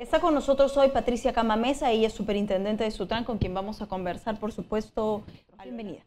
Está con nosotros hoy Patricia Camamesa, ella es superintendente de Sutran, con quien vamos a conversar, por supuesto. Bienvenida.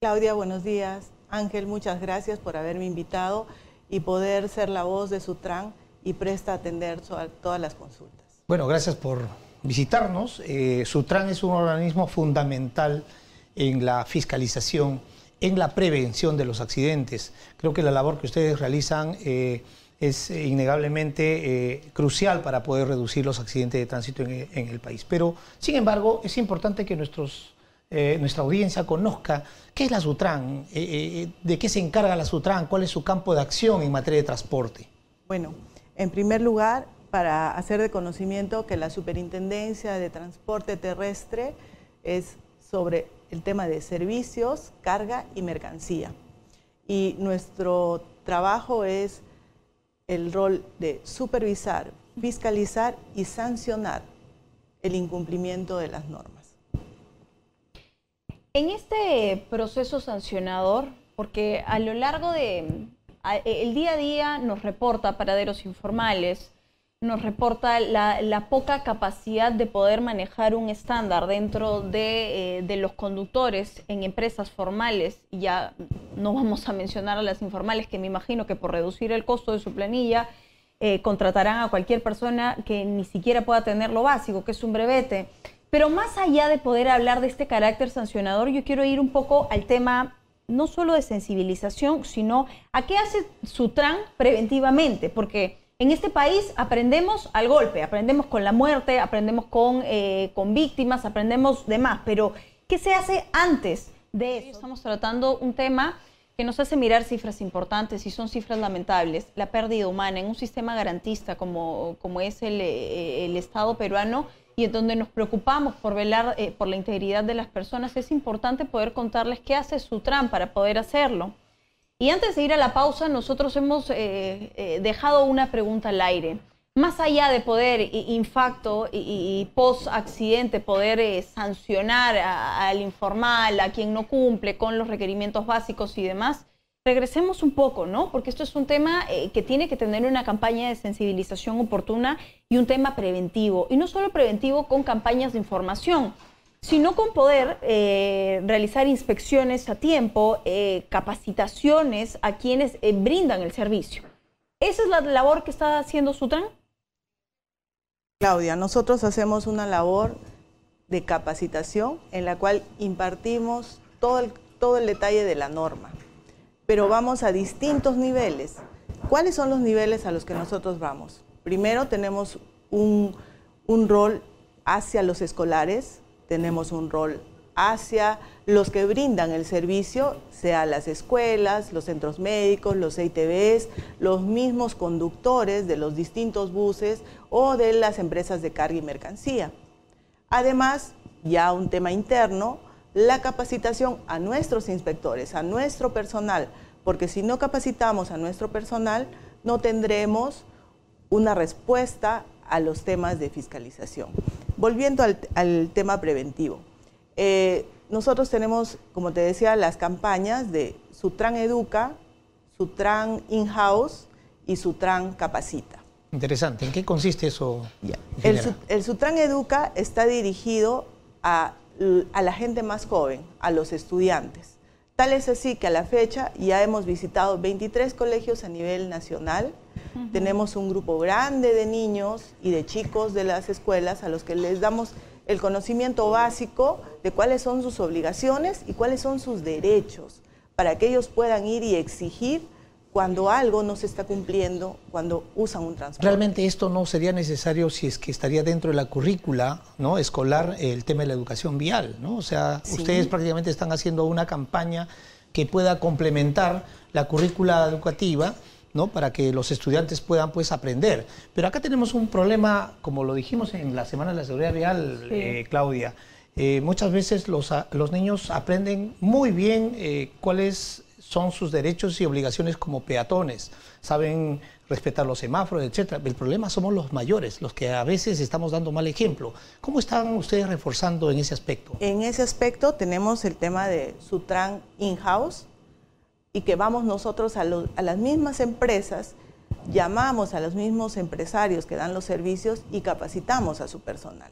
Claudia, buenos días. Ángel, muchas gracias por haberme invitado y poder ser la voz de Sutran y presta a atender todas las consultas. Bueno, gracias por visitarnos. Eh, Sutran es un organismo fundamental en la fiscalización, en la prevención de los accidentes. Creo que la labor que ustedes realizan eh, es innegablemente eh, crucial para poder reducir los accidentes de tránsito en, el país. Pero, sin embargo, es importante que nuestros, eh, nuestra audiencia conozca qué es la Sutran, eh, de qué se encarga la Sutran, cuál es su campo de acción en materia de transporte. Bueno, en primer lugar, para hacer de conocimiento que la Superintendencia de Transporte Terrestre es sobre el tema de servicios, carga y mercancía. Y nuestro trabajo es el rol de supervisar, fiscalizar y sancionar el incumplimiento de las normas. En este proceso sancionador, porque a lo largo de el día a día nos reporta paraderos informales, nos reporta la, poca capacidad de poder manejar un estándar dentro eh, de, los conductores en empresas formales, ya no vamos a mencionar a las informales, que me imagino que por reducir el costo de su planilla eh, contratarán a cualquier persona que ni siquiera pueda tener lo básico, que es un brevete. Pero más allá de poder hablar de este carácter sancionador, yo quiero ir un poco al tema no solo de sensibilización, sino a qué hace Sutran preventivamente, porque en este país aprendemos al golpe, aprendemos con la muerte, aprendemos con, eh, con víctimas, aprendemos de más, pero ¿qué se hace antes de eso? Estamos tratando un tema que nos hace mirar cifras importantes y son cifras lamentables. La pérdida humana en un sistema garantista como, como es el, eh, el Estado peruano y en donde nos preocupamos por velar eh, por la integridad de las personas, es importante poder contarles qué hace Sutran para poder hacerlo. Y antes de ir a la pausa, nosotros hemos eh, eh, dejado una pregunta al aire. Más allá de poder, infacto y, post-accidente, poder eh, sancionar al informal, a quien no cumple con los requerimientos básicos y demás, regresemos un poco, ¿no? Porque esto es un tema que tiene que tener una campaña de sensibilización oportuna y un tema preventivo. Y no solo preventivo con campañas de información, sino con poder eh, realizar inspecciones a tiempo, eh, capacitaciones a quienes eh, brindan el servicio. ¿Esa es la labor que está haciendo Sutran? Claudia, nosotros hacemos una labor de capacitación en la cual impartimos todo el, detalle de la norma, pero vamos a distintos niveles. ¿Cuáles son los niveles a los que nosotros vamos? Primero tenemos un rol hacia los escolares, tenemos un rol hacia los que brindan el servicio, sea las escuelas, los centros médicos, los ITBs, los mismos conductores de los distintos buses o de las empresas de carga y mercancía. Además, ya un tema interno, la capacitación a nuestros inspectores, a nuestro personal, porque si no capacitamos a nuestro personal, no tendremos una respuesta a los temas de fiscalización. Volviendo al, tema preventivo. Eh, nosotros tenemos, como te decía, las campañas de Sutran Educa, Sutran In-House y Sutran Capacita. Interesante. ¿En qué consiste eso? El, Sutran Educa está dirigido a, la gente más joven, a los estudiantes. Tal es así que a la fecha ya hemos visitado 23 colegios a nivel nacional. Tenemos un grupo grande de niños y de chicos de las escuelas a los que les damos el conocimiento básico de cuáles son sus obligaciones y cuáles son sus derechos, para que ellos puedan ir y exigir cuando algo no se está cumpliendo, cuando usan un transporte. Realmente esto no sería necesario si es que estaría dentro de la currícula ¿no? escolar el tema de la educación vial, ¿no? O sea, ustedes prácticamente están haciendo una campaña que pueda complementar la currícula educativa, ¿no? Para que los estudiantes puedan pues aprender. Pero acá tenemos un problema, como lo dijimos en la Semana de la Seguridad Vial, eh, Claudia. Eh, muchas veces los, los, niños aprenden muy bien eh, cuáles son sus derechos y obligaciones como peatones, saben respetar los semáforos, etc. El problema somos los mayores, los que a veces estamos dando mal ejemplo. ¿Cómo están ustedes reforzando en ese aspecto? En ese aspecto tenemos el tema de Sutran in-house y que vamos nosotros a, las mismas empresas llamamos a los mismos empresarios que dan los servicios y capacitamos a su personal.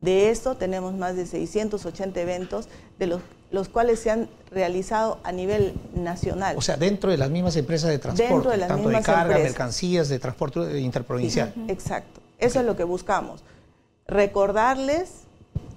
De esto tenemos más de 680 eventos, de los, los cuales se han realizado a nivel nacional. O sea, dentro de las mismas empresas de transporte, de tanto de carga, mercancías, de transporte interprovincial. exacto, eso es lo que buscamos. Recordarles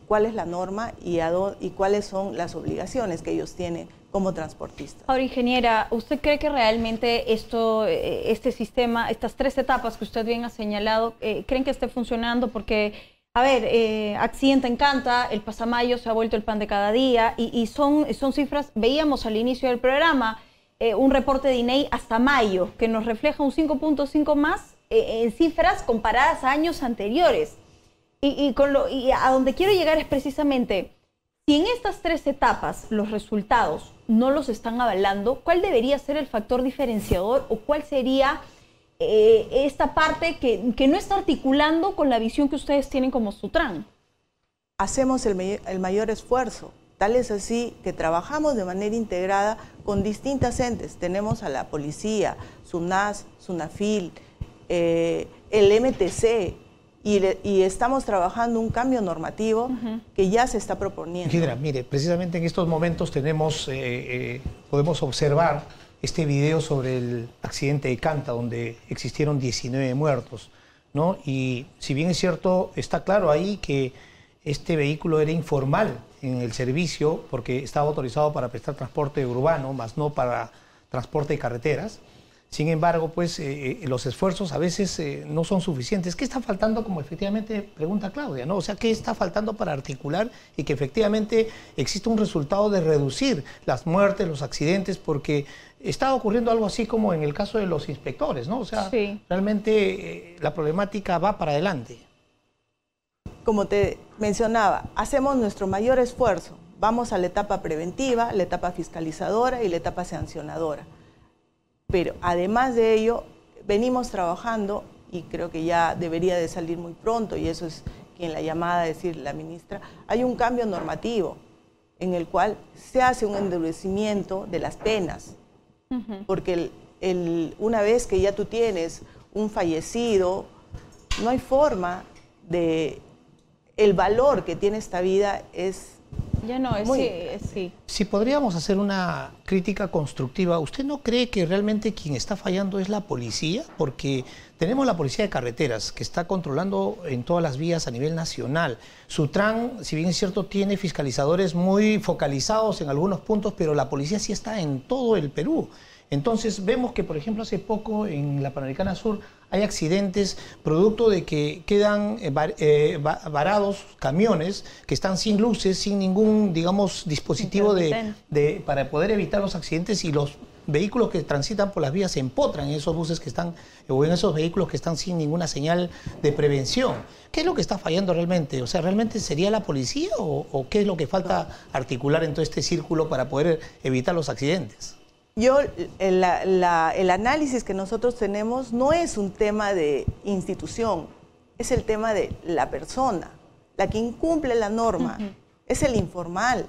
cuál es la norma y, y cuáles son las obligaciones que ellos tienen como transportistas. Ahora, ingeniera, ¿usted cree que realmente esto, eh, este sistema, estas tres etapas que usted bien ha señalado, eh, creen que esté funcionando? Porque a ver, eh, accidente encanta, el pasamayo se ha vuelto el pan de cada día y, son, son cifras, veíamos al inicio del programa eh, un reporte de INEI hasta mayo que nos refleja un 5.5 más en cifras comparadas a años anteriores. Y, a donde quiero llegar es precisamente, si en estas tres etapas los resultados no los están avalando, ¿cuál debería ser el factor diferenciador o cuál sería eh, esta parte que, no está articulando con la visión que ustedes tienen como Sutran. Hacemos el, el mayor esfuerzo. Tal es así que trabajamos de manera integrada con distintas entes. Tenemos a la policía, SUNAS, SUNAFIL, eh, el MTC, y, estamos trabajando un cambio normativo que ya se está proponiendo. mire, precisamente en estos momentos tenemos, eh, podemos observar este video sobre el accidente de Canta, donde existieron 19 muertos. ¿no? Y si bien es cierto, está claro ahí que este vehículo era informal en el servicio porque estaba autorizado para prestar transporte urbano, más no para transporte de carreteras. Sin embargo, pues eh, eh, los esfuerzos a veces eh, no son suficientes. ¿Qué está faltando, como efectivamente pregunta Claudia? ¿no? O sea, ¿qué está faltando para articular y que efectivamente exista un resultado de reducir las muertes, los accidentes? Porque está ocurriendo algo así como en el caso de los inspectores, ¿no? O sea, realmente la problemática va para adelante. Como te mencionaba, hacemos nuestro mayor esfuerzo. Vamos a la etapa preventiva, la etapa fiscalizadora y la etapa sancionadora pero además de ello, venimos trabajando y creo que ya debería de salir muy pronto, y eso es quien la llamada a decir la ministra, hay un cambio normativo en el cual se hace un endurecimiento de las penas, porque una vez que ya tú tienes un fallecido, no hay forma de... El valor que tiene esta vida es ya no, es, sí, sí. Si podríamos hacer una crítica constructiva, ¿usted no cree que realmente quien está fallando es la policía? Porque tenemos la policía de carreteras que está controlando en todas las vías a nivel nacional. Sutran, si bien es cierto, tiene fiscalizadores muy focalizados en algunos puntos, pero la policía sí está en todo el Perú. Entonces vemos que, por ejemplo, hace poco en la Panamericana Sur hay accidentes producto de que quedan eh, eh, varados camiones que están sin luces, sin ningún, digamos, dispositivo de, para poder evitar los accidentes y los vehículos que transitan por las vías se empotran en esos buses que están, o en esos vehículos que están sin ninguna señal de prevención. ¿Qué es lo que está fallando realmente? O sea, ¿realmente sería la policía o qué es lo que falta articular en todo este círculo para poder evitar los accidentes? Yo, el, análisis que nosotros tenemos no es un tema de institución, es el tema de la persona, la que incumple la norma, es el informal.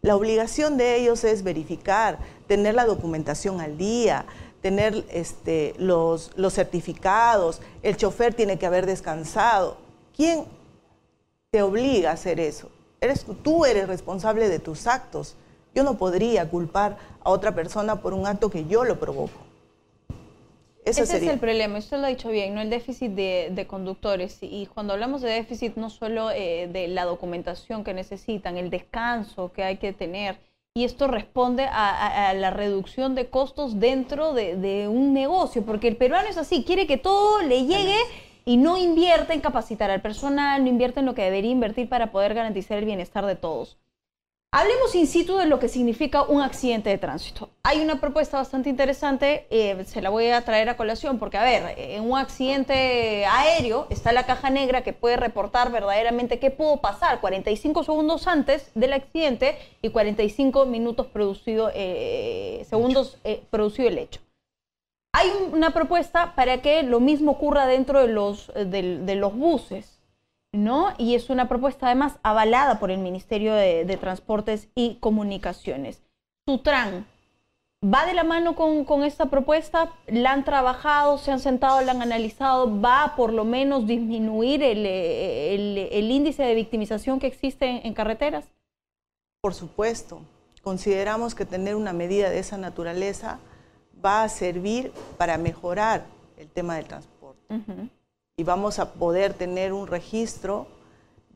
La obligación de ellos es verificar, tener la documentación al día, tener este, los, los certificados, el chofer tiene que haber descansado. ¿Quién te obliga a hacer eso? Eres, tú eres responsable de tus actos. Yo no podría culpar a otra persona por un acto que yo lo provoco. Ese es el problema, usted lo ha dicho bien, ¿no? El déficit de, conductores. Y cuando hablamos de déficit, no solo eh, de la documentación que necesitan, el descanso que hay que tener. Y esto responde a, la reducción de costos dentro de, de, un negocio, porque el peruano es así, quiere que todo le llegue y no invierte en capacitar al personal, no invierte en lo que debería invertir para poder garantizar el bienestar de todos. Hablemos in situ de lo que significa un accidente de tránsito. Hay una propuesta bastante interesante, eh, se la voy a traer a colación, porque a ver, en un accidente aéreo está la caja negra que puede reportar verdaderamente qué pudo pasar 45 segundos antes del accidente y 45 minutos producido, eh, segundos eh, producido el hecho. Hay una propuesta para que lo mismo ocurra dentro de los, de los buses. ¿No? Y es una propuesta además avalada por el Ministerio de, Transportes y Comunicaciones. Sutran ¿Va de la mano con, esta propuesta? ¿La han trabajado, se han sentado, la han analizado? ¿Va a por lo menos disminuir el, índice de victimización que existe en carreteras? Por supuesto. Consideramos que tener una medida de esa naturaleza va a servir para mejorar el tema del transporte. Y vamos a poder tener un registro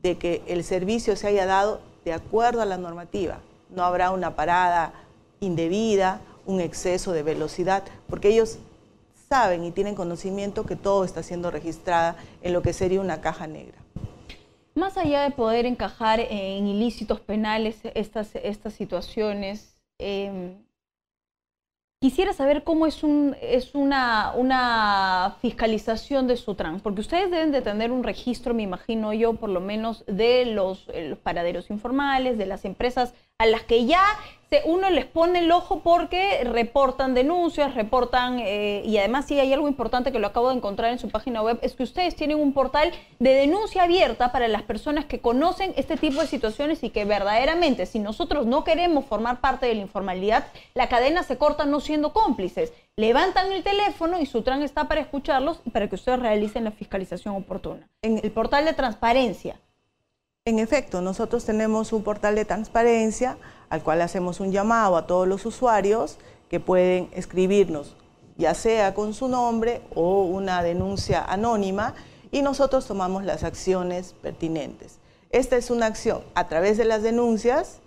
de que el servicio se haya dado de acuerdo a la normativa. No habrá una parada indebida, un exceso de velocidad, porque ellos saben y tienen conocimiento que todo está siendo registrada en lo que sería una caja negra. Más allá de poder encajar en ilícitos penales estas, estas situaciones, em, Quisiera saber cómo es, un, es una, una fiscalización de Sutran, porque ustedes deben de tener un registro, me imagino yo, por lo menos de los, los paraderos informales, de las empresas a las que ya uno les pone el ojo porque reportan denuncias, reportan, eh, y además sí hay algo importante que lo acabo de encontrar en su página web, es que ustedes tienen un portal de denuncia abierta para las personas que conocen este tipo de situaciones y que verdaderamente, si nosotros no queremos formar parte de la informalidad, la cadena se corta no siendo cómplices. Levantan el teléfono y Sutran está para escucharlos y para que ustedes realicen la fiscalización oportuna. En el portal de transparencia. En efecto, nosotros tenemos un portal de transparencia al cual hacemos un llamado a todos los usuarios que pueden escribirnos, ya sea con su nombre o una denuncia anónima, y nosotros tomamos las acciones pertinentes. Esta es una acción a través de las denuncias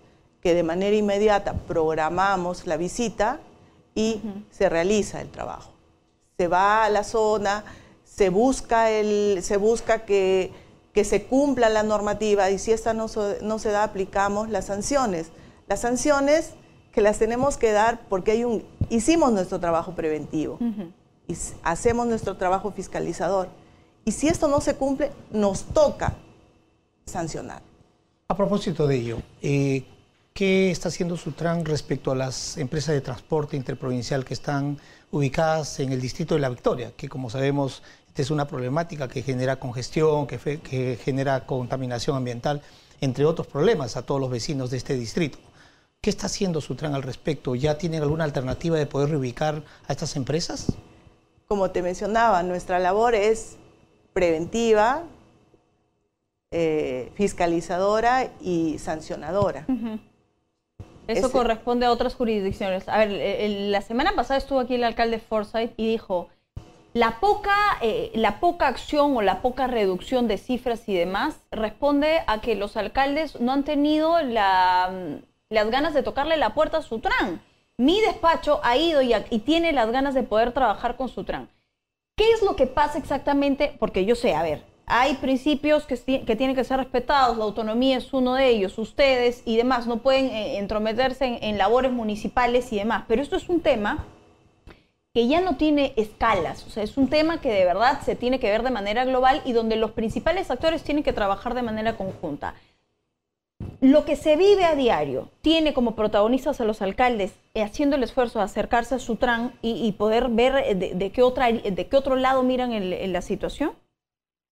que de manera inmediata programamos la visita y se realiza el trabajo. Se va a la zona, se busca, el, se busca que que se cumpla la normativa y si esta no, no se da, aplicamos las sanciones. Las sanciones que las tenemos que dar porque hay un, hicimos nuestro trabajo preventivo y hacemos nuestro trabajo fiscalizador. Y si esto no se cumple, nos toca sancionar. A propósito de ello, eh, ¿qué está haciendo Sutran respecto a las empresas de transporte interprovincial que están ubicadas en el distrito de La Victoria, que como sabemos es una problemática que genera congestión, que, genera contaminación ambiental, entre otros problemas a todos los vecinos de este distrito. ¿Qué está haciendo Sutran al respecto? ¿Ya tienen alguna alternativa de poder reubicar a estas empresas? Como te mencionaba, nuestra labor es preventiva, eh, fiscalizadora y sancionadora. Eso corresponde a otras jurisdicciones. A ver, la semana pasada estuvo aquí el alcalde Forsyth y dijo, la poca, eh, la poca acción o la poca reducción de cifras y demás responde a que los alcaldes no han tenido la, las ganas de tocarle la puerta a Sutran. Mi despacho ha ido y, y tiene las ganas de poder trabajar con Sutran. ¿Qué es lo que pasa exactamente? Porque yo sé, a ver, hay principios que, tienen que ser respetados, la autonomía es uno de ellos, ustedes y demás no pueden eh, entrometerse en, labores municipales y demás, pero esto es un tema que ya no tiene escalas, o sea, es un tema que de verdad se tiene que ver de manera global y donde los principales actores tienen que trabajar de manera conjunta. Lo que se vive a diario tiene como protagonistas a los alcaldes eh, haciendo el esfuerzo de acercarse a su y, y poder ver eh, de, qué otra, de qué otro lado miran en, la situación.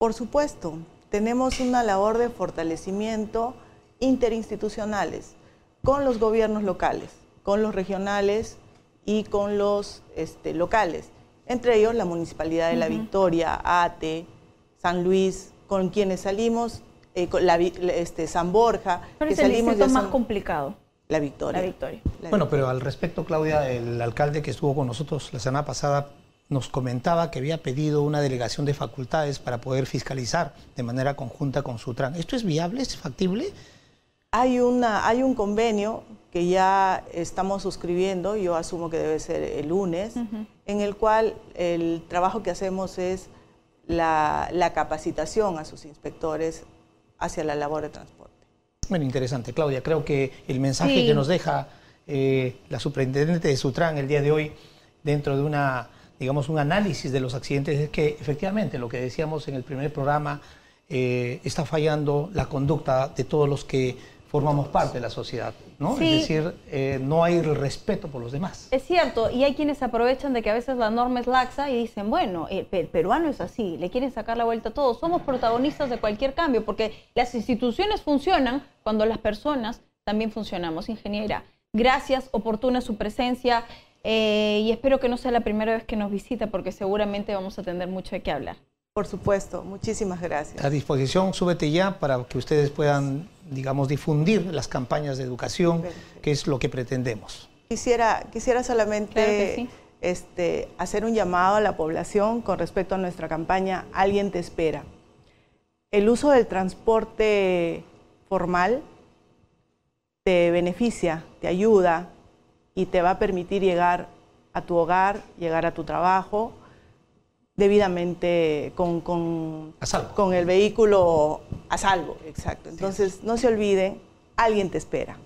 Por supuesto, tenemos una labor de fortalecimiento interinstitucionales con los gobiernos locales, con los regionales, y con los este, locales, entre ellos la Municipalidad de La Victoria, ATE, San Luis, con quienes salimos, eh, con la, este, San Borja, pero que es salimos el más complicado. La Victoria. La Victoria. bueno, pero al respecto, Claudia, el alcalde que estuvo con nosotros la semana pasada nos comentaba que había pedido una delegación de facultades para poder fiscalizar de manera conjunta con Sutran. ¿Esto es viable? ¿Es factible? Hay, una, hay un convenio que ya estamos suscribiendo, yo asumo que debe ser el lunes, en el cual el trabajo que hacemos es la, capacitación a sus inspectores hacia la labor de transporte. Bueno, interesante, Claudia. Creo que el mensaje que nos deja eh, la superintendente de Sutran el día de hoy, dentro de una, digamos, un análisis de los accidentes, es que efectivamente lo que decíamos en el primer programa, eh, está fallando la conducta de todos los que formamos parte de la sociedad, ¿no? Es decir, eh, no hay respeto por los demás. Es cierto, y hay quienes aprovechan de que a veces la norma es laxa y dicen, bueno, el, peruano es así, le quieren sacar la vuelta a todos. Somos protagonistas de cualquier cambio, porque las instituciones funcionan cuando las personas también funcionamos. Ingeniera, gracias, oportuna su presencia. Eh, y espero que no sea la primera vez que nos visita porque seguramente vamos a tener mucho de qué hablar. Por supuesto, muchísimas gracias. A disposición, súbete ya para que ustedes puedan, digamos, difundir las campañas de educación, que es lo que pretendemos. Quisiera, quisiera solamente este, hacer un llamado a la población con respecto a nuestra campaña Alguien te espera. El uso del transporte formal te beneficia, te ayuda y te va a permitir llegar a tu hogar, llegar a tu trabajo debidamente con, con, con el vehículo a salvo. Exacto. Entonces, no se olviden, alguien te espera.